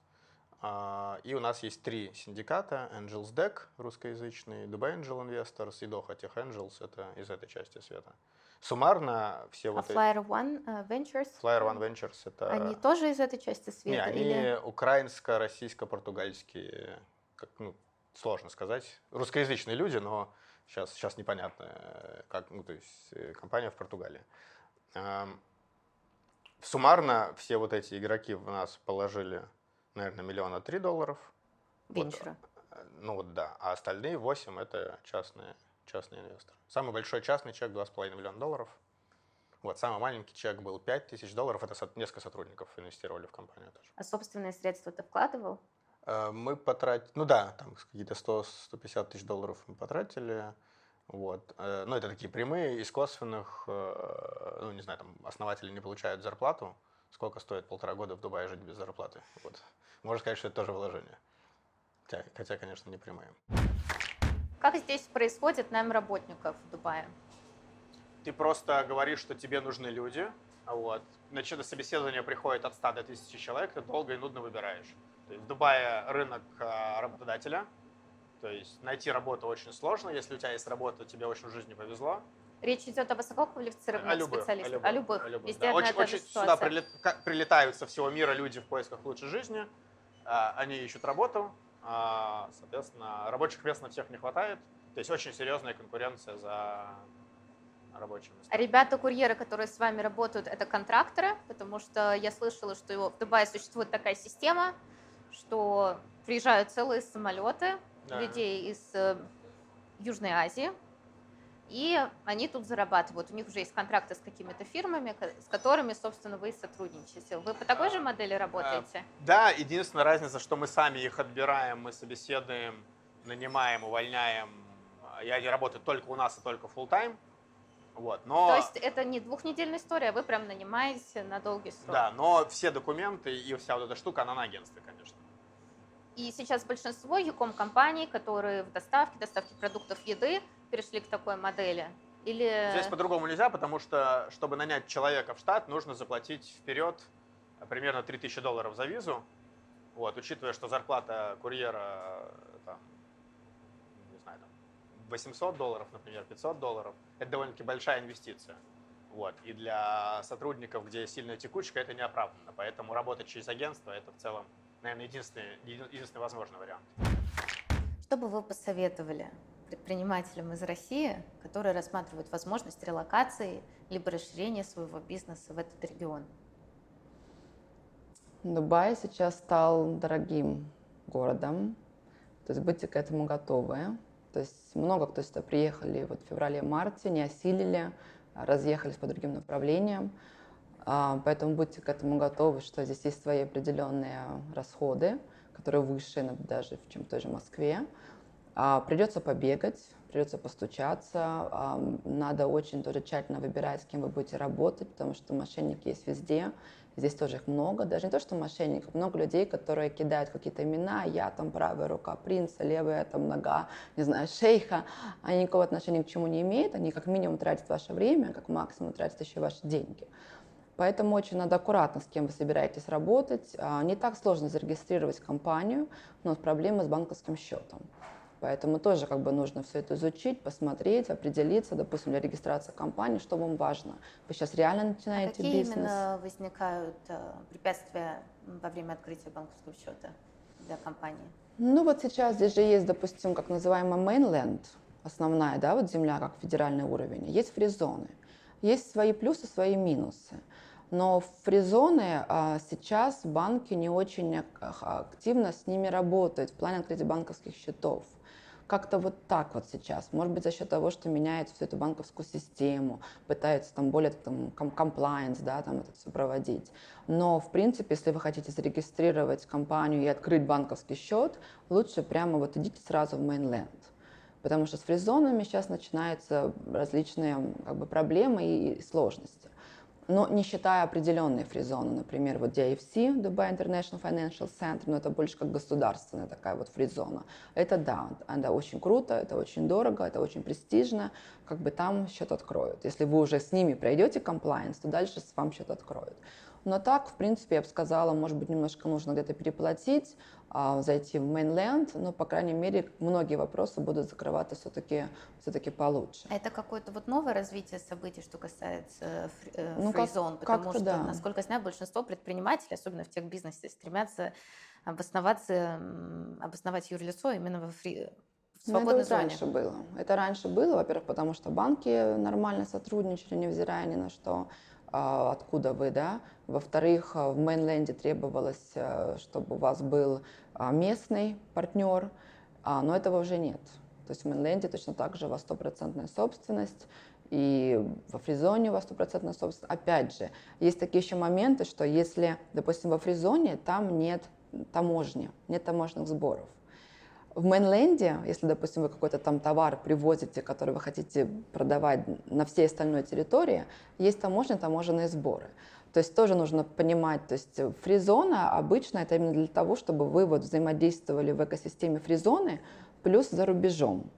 а, И у нас есть три синдиката. Angels Deck, русскоязычный, Dubai Angel Investors и Doha Tech Angels, это из этой части света. Суммарно все А вот. Flyer One э, Ventures? Flyer One Ventures это... Они тоже из этой части Не, света? они или... украинско-российско-португальские, как, ну, сложно сказать. Русскоязычные люди, но сейчас, сейчас непонятно, э, как, ну, то есть э, компания в Португалии. Эм, Суммарно все вот эти игроки в нас положили, наверное, миллиона три долларов. Вот, Венчура. э, Ну вот да, а остальные 8 это частные, частные инвесторы. Самый большой частный чек 2,5 миллиона долларов. Вот, самый маленький чек был 5 тысяч долларов. Это несколько сотрудников инвестировали в компанию тоже. А собственные средства ты вкладывал? Э, Мы потратили, ну да, там какие-то 100-150 тысяч долларов мы потратили. Вот. Э, Ну, это такие прямые, из косвенных, э, ну, не знаю, там основатели не получают зарплату. Сколько стоит полтора года в Дубае жить без зарплаты? Вот. Можно сказать, что это тоже вложение. Хотя, хотя, конечно, не прямые. Как здесь происходит найм работников в Дубае? Ты просто говоришь, что тебе нужны люди, вот. Значит, на собеседование приходит от 100 до 1000 человек, ты долго и нудно выбираешь. То есть в Дубае рынок а, работодателя, то есть найти работу очень сложно. Если у тебя есть работа, тебе очень в жизни повезло. Речь идет о высококвалифицированных О любых, специалистах, о любых, о любых, Везде да. Очень, очень сюда прилет- прилетают со всего мира люди в поисках лучшей жизни. А, Они ищут работу, а, соответственно, рабочих мест на всех не хватает. То есть очень серьезная конкуренция за рабочие места. А ребята-курьеры, которые с вами работают, это контракторы, потому что я слышала, что в Дубае существует такая система, что приезжают целые самолеты Да. людей из э, Южной Азии, и они тут зарабатывают. У них уже есть контракты с какими-то фирмами, с которыми, собственно, вы сотрудничаете. Вы по такой же модели работаете? Да, единственная разница, что мы сами их отбираем, мы собеседуем, нанимаем, увольняем. И они работают только у нас и только full time. Вот, но, То есть это не двухнедельная история, а вы прям нанимаете на долгий срок. да, но все документы и вся вот эта штука, она на агентстве, конечно. И сейчас большинство яком компаний, которые в доставке, доставке продуктов еды, перешли к такой модели. Или Здесь по-другому нельзя, потому что, чтобы нанять человека в штат, нужно заплатить вперед примерно 3000 долларов за визу. Вот, учитывая, что зарплата курьера э, там, 800 долларов, например, 500 долларов, это довольно-таки большая инвестиция. Вот. И для сотрудников, где сильная текучка, это неоправданно. Поэтому работать через агентство – это в целом, наверное, единственный, единственный возможный вариант. Что бы вы посоветовали предпринимателям из России, которые рассматривают возможность релокации либо расширения своего бизнеса в этот регион? Дубай сейчас стал дорогим городом, то есть будьте к этому готовы. То есть много кто сюда приехали вот в феврале-марте, не осилили, разъехались по другим направлениям. А, поэтому будьте к этому готовы, что здесь есть свои определенные расходы, которые выше даже, чем в той же Москве. А, придется побегать, придется постучаться. Надо очень тоже тщательно выбирать, с кем вы будете работать, потому что мошенники есть везде. Здесь тоже их много. Даже не то, что мошенников, много людей, которые кидают какие-то имена. Я там правая рука принца, левая там нога, не знаю, шейха. Они никакого отношения к чему не имеют. Они как минимум тратят ваше время, как максимум тратят еще ваши деньги. Поэтому очень надо аккуратно, с кем вы собираетесь работать. А, не так сложно зарегистрировать компанию, но проблема с банковским счетом. Поэтому тоже как бы нужно все это изучить, посмотреть, определиться, допустим, для регистрации компании, что вам важно. Вы сейчас реально начинаете а какие бизнес. именно возникают э, препятствия во время открытия банковского счета для компании? Ну вот сейчас здесь же есть, допустим, как называемый mainland, основная, да, вот земля как федеральный уровень. Есть фризоны. Есть свои плюсы, свои минусы. Но фризоны а, сейчас банки не очень активно с ними работают в плане открытия банковских счетов как-то вот так вот сейчас. Может быть, за счет того, что меняют всю эту банковскую систему, пытаются там более там, compliance, да, там это все проводить. Но, в принципе, если вы хотите зарегистрировать компанию и открыть банковский счет, лучше прямо вот идите сразу в mainland. Потому что с фризонами сейчас начинаются различные как бы, проблемы и сложности но не считая определенные фризоны, например, вот DFC, Dubai International Financial Center, но это больше как государственная такая вот фризона. Это да, это очень круто, это очень дорого, это очень престижно, как бы там счет откроют. Если вы уже с ними пройдете compliance, то дальше вам счет откроют. Но так, в принципе, я бы сказала, может быть, немножко нужно где-то переплатить, а, зайти в mainland, но, по крайней мере, многие вопросы будут закрываться все-таки все-таки получше. А это какое-то вот новое развитие событий, что касается фри, э, ну, фризон, как, потому что, да. насколько я знаю, большинство предпринимателей, особенно в тех-бизнесе, стремятся обосноваться, обосновать юрлицо именно во фри, в свободной ну, это зоне. раньше было. Это раньше было, во-первых, потому что банки нормально сотрудничали, невзирая ни на что. А, откуда вы, да. Во-вторых, а, в мейнленде требовалось, э, чтобы у вас был а, местный партнер, но этого уже нет. То есть в мейнленде точно так же у вас стопроцентная собственность, и во фризоне у вас стопроцентная собственность. Опять же, есть такие еще моменты, что если, допустим, во фризоне там нет таможни, нет таможенных сборов. В мейнленде, если, допустим, вы какой-то там товар привозите, который вы хотите продавать на всей остальной территории, есть таможня, таможенные сборы. То есть тоже нужно понимать, то есть фризона обычно это именно для того, чтобы вы вот взаимодействовали в экосистеме фризоны плюс за рубежом.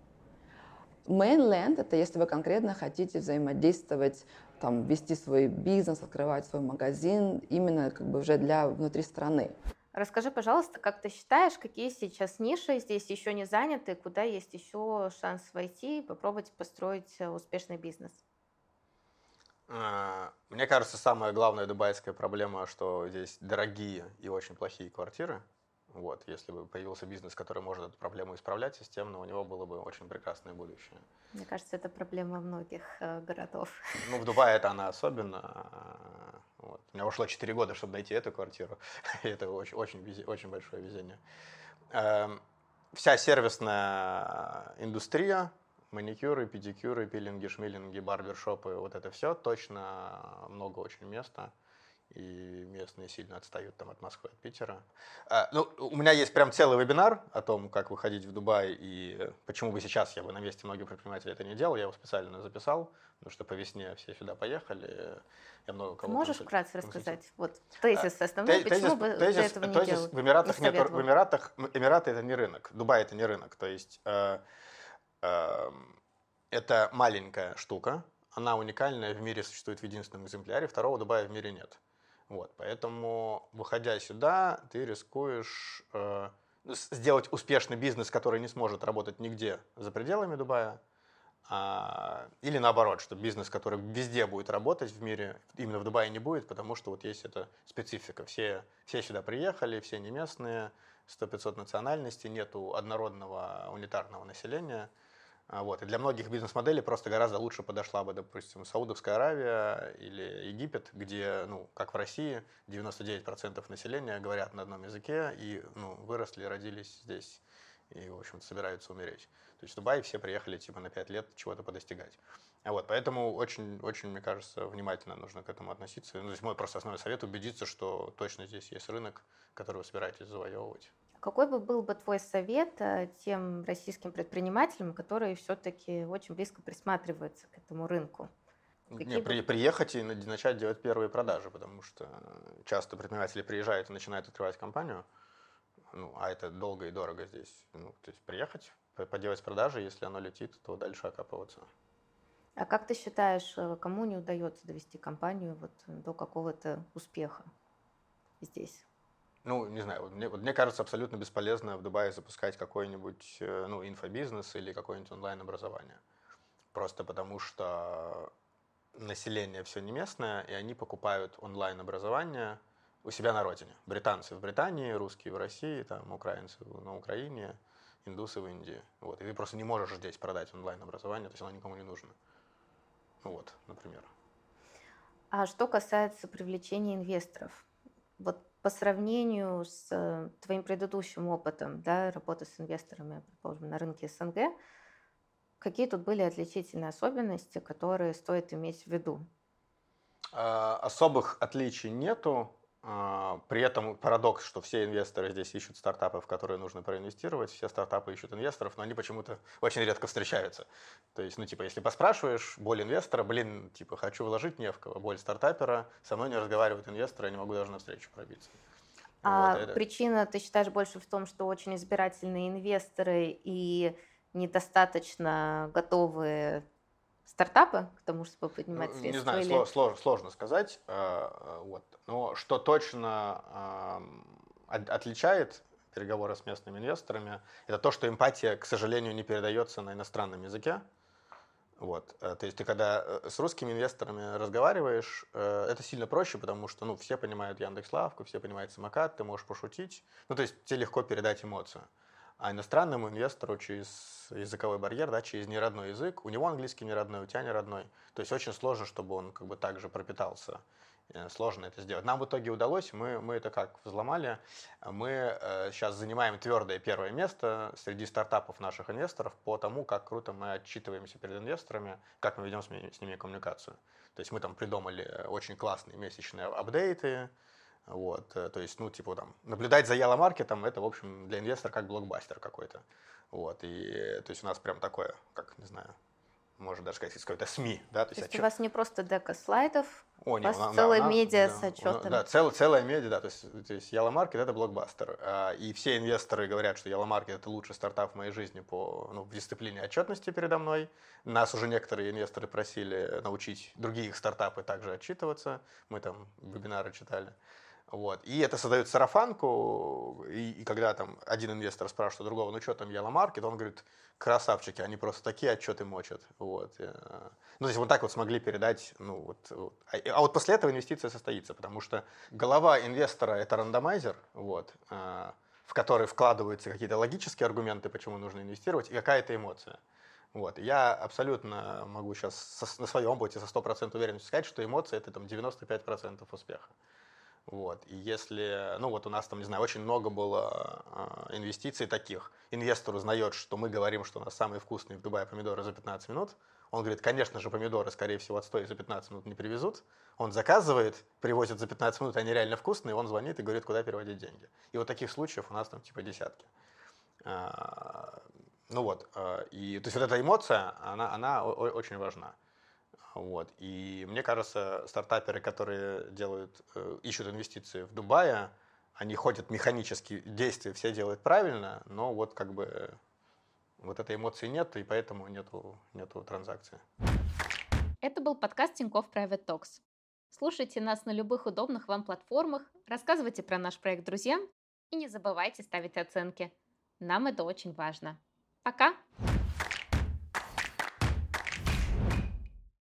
Mainland – это если вы конкретно хотите взаимодействовать, там, вести свой бизнес, открывать свой магазин именно как бы уже для внутри страны. Расскажи, пожалуйста, как ты считаешь, какие сейчас ниши здесь еще не заняты, куда есть еще шанс войти и попробовать построить э, успешный бизнес? А, мне кажется, самая главная дубайская проблема, что здесь дорогие и очень плохие квартиры. Вот, если бы появился бизнес, который может эту проблему исправлять системно, у него было бы очень прекрасное будущее. Мне кажется, это проблема многих э, городов. Ну, в Дубае это она особенно. Вот. У меня ушло 4 года, чтобы найти эту квартиру. Это очень, очень, очень большое везение. Эм, вся сервисная индустрия, маникюры, педикюры, пилинги, шмилинги, барбершопы, вот это все точно много очень места и местные сильно отстают там от Москвы, от Питера. А, ну, у меня есть прям целый вебинар о том, как выходить в Дубай и почему бы сейчас я бы на месте многих предпринимателей это не делал. Я его специально записал, потому что по весне все сюда поехали. Я много кого Можешь консуль... вкратце рассказать? Вот тезис а, основной, тезис, почему бы тезис, этого не тезис делал? В Эмиратах, нет, в Эмиратах Эмираты это не рынок, Дубай это не рынок. То есть э, э, это маленькая штука, она уникальная, в мире существует в единственном экземпляре, второго Дубая в мире нет. Вот, поэтому, выходя сюда, ты рискуешь э, сделать успешный бизнес, который не сможет работать нигде за пределами Дубая, а, или наоборот, что бизнес, который везде будет работать в мире, именно в Дубае не будет, потому что вот есть эта специфика. Все, все сюда приехали, все не местные, 100-500 национальностей, нету однородного унитарного населения – вот. И для многих бизнес-моделей просто гораздо лучше подошла бы, допустим, Саудовская Аравия или Египет, где, ну, как в России, 99% населения говорят на одном языке и ну, выросли, родились здесь и, в общем собираются умереть. То есть в Дубай все приехали типа на 5 лет чего-то подостигать. А вот, поэтому очень, очень, мне кажется, внимательно нужно к этому относиться. Ну, то есть мой просто основной совет убедиться, что точно здесь есть рынок, который вы собираетесь завоевывать. Какой бы был бы твой совет э, тем российским предпринимателям, которые все-таки очень близко присматриваются к этому рынку? Какие Не, при, приехать и начать делать первые продажи, потому что часто предприниматели приезжают и начинают открывать компанию, ну, а это долго и дорого здесь. Ну, то есть приехать, поделать продажи, если оно летит, то дальше окапываться. А как ты считаешь, э, кому не удается довести компанию вот до какого-то успеха здесь? Ну, не знаю, вот мне, вот мне кажется абсолютно бесполезно в Дубае запускать какой-нибудь э, ну, инфобизнес или какое-нибудь онлайн-образование. Просто потому что население все не местное, и они покупают онлайн-образование у себя на родине. Британцы в Британии, русские в России, там, украинцы на Украине, индусы в Индии. Вот. И ты просто не можешь здесь продать онлайн-образование, то есть оно никому не нужно. Вот, например. А что касается привлечения инвесторов, вот по сравнению с э, твоим предыдущим опытом да, работы с инвесторами, предположим, на рынке СНГ, какие тут были отличительные особенности, которые стоит иметь в виду? А, особых отличий нету. А, при этом парадокс, что все инвесторы здесь ищут стартапы, в которые нужно проинвестировать, все стартапы ищут инвесторов, но они почему-то очень редко встречаются. То есть, ну, типа, если поспрашиваешь, боль инвестора, блин, типа, хочу вложить не в кого, боль стартапера, со мной не разговаривают инвесторы, я не могу даже на встречу пробиться. А вот, это... причина, ты считаешь, больше в том, что очень избирательные инвесторы и недостаточно готовые стартапы к тому, чтобы поднимать ну, средства? Не знаю, или... сложно, сложно сказать. Э, э, вот. Но что точно отличает переговоры с местными инвесторами, это то, что эмпатия, к сожалению, не передается на иностранном языке. Вот. Э, то есть ты когда с русскими инвесторами разговариваешь, это сильно проще, потому что ну, все понимают Яндекс.Лавку, все понимают самокат, ты можешь пошутить. Ну, то есть тебе легко передать эмоцию. А иностранному инвестору через языковой барьер, да, через неродной язык, у него английский не родной, у тебя не родной. То есть очень сложно, чтобы он как бы также пропитался. Э, сложно это сделать. Нам в итоге удалось, мы, мы это как взломали. Мы э, сейчас занимаем твердое первое место среди стартапов наших инвесторов по тому, как круто мы отчитываемся перед инвесторами, как мы ведем с ними, с ними коммуникацию. То есть мы там придумали очень классные месячные апдейты, вот, э, то есть, ну, типа, там, наблюдать за Yellow маркетом это, в общем, для инвестора как блокбастер какой-то. Вот, и, то есть, у нас прям такое, как, не знаю, можно даже сказать, какой-то СМИ, да. То, то есть, отчет... у вас не просто дека слайдов, О, у вас не, целая да, медиа да, с отчетами. Да, цел, целая медиа, да, то есть, то есть Yellow Market это блокбастер. А, и все инвесторы говорят, что Yellow Market это лучший стартап в моей жизни по, ну, в дисциплине отчетности передо мной. Нас уже некоторые инвесторы просили научить другие их стартапы также отчитываться. Мы там вебинары читали. Вот. И это создает сарафанку, и, и когда там один инвестор спрашивает у другого, ну что там Yellow Market, он говорит, красавчики, они просто такие отчеты мочат. Вот. Э, ну, то есть вот так вот смогли передать, ну вот. вот. А, а вот после этого инвестиция состоится, потому что голова инвестора – это рандомайзер, вот, э, в который вкладываются какие-то логические аргументы, почему нужно инвестировать, и какая-то эмоция. Вот. Я абсолютно могу сейчас на своем опыте со 100% уверенностью сказать, что эмоции – это там 95% успеха. Вот. И если, ну вот у нас там, не знаю, очень много было э, инвестиций таких. Инвестор узнает, что мы говорим, что у нас самые вкусные в Дубае помидоры за 15 минут. Он говорит, конечно же, помидоры, скорее всего, отстой за 15 минут не привезут. Он заказывает, привозит за 15 минут, они реально вкусные, он звонит и говорит, куда переводить деньги. И вот таких случаев у нас там типа десятки. А, ну вот, а, и то есть вот эта эмоция, она, она очень важна. Вот. И мне кажется, стартаперы, которые делают, э, ищут инвестиции в Дубае, они ходят механически, действия все делают правильно, но вот как бы вот этой эмоции нет, и поэтому нету, нету транзакции. Это был подкаст Тинькофф Private Talks. Слушайте нас на любых удобных вам платформах, рассказывайте про наш проект друзьям И не забывайте ставить оценки. Нам это очень важно. Пока!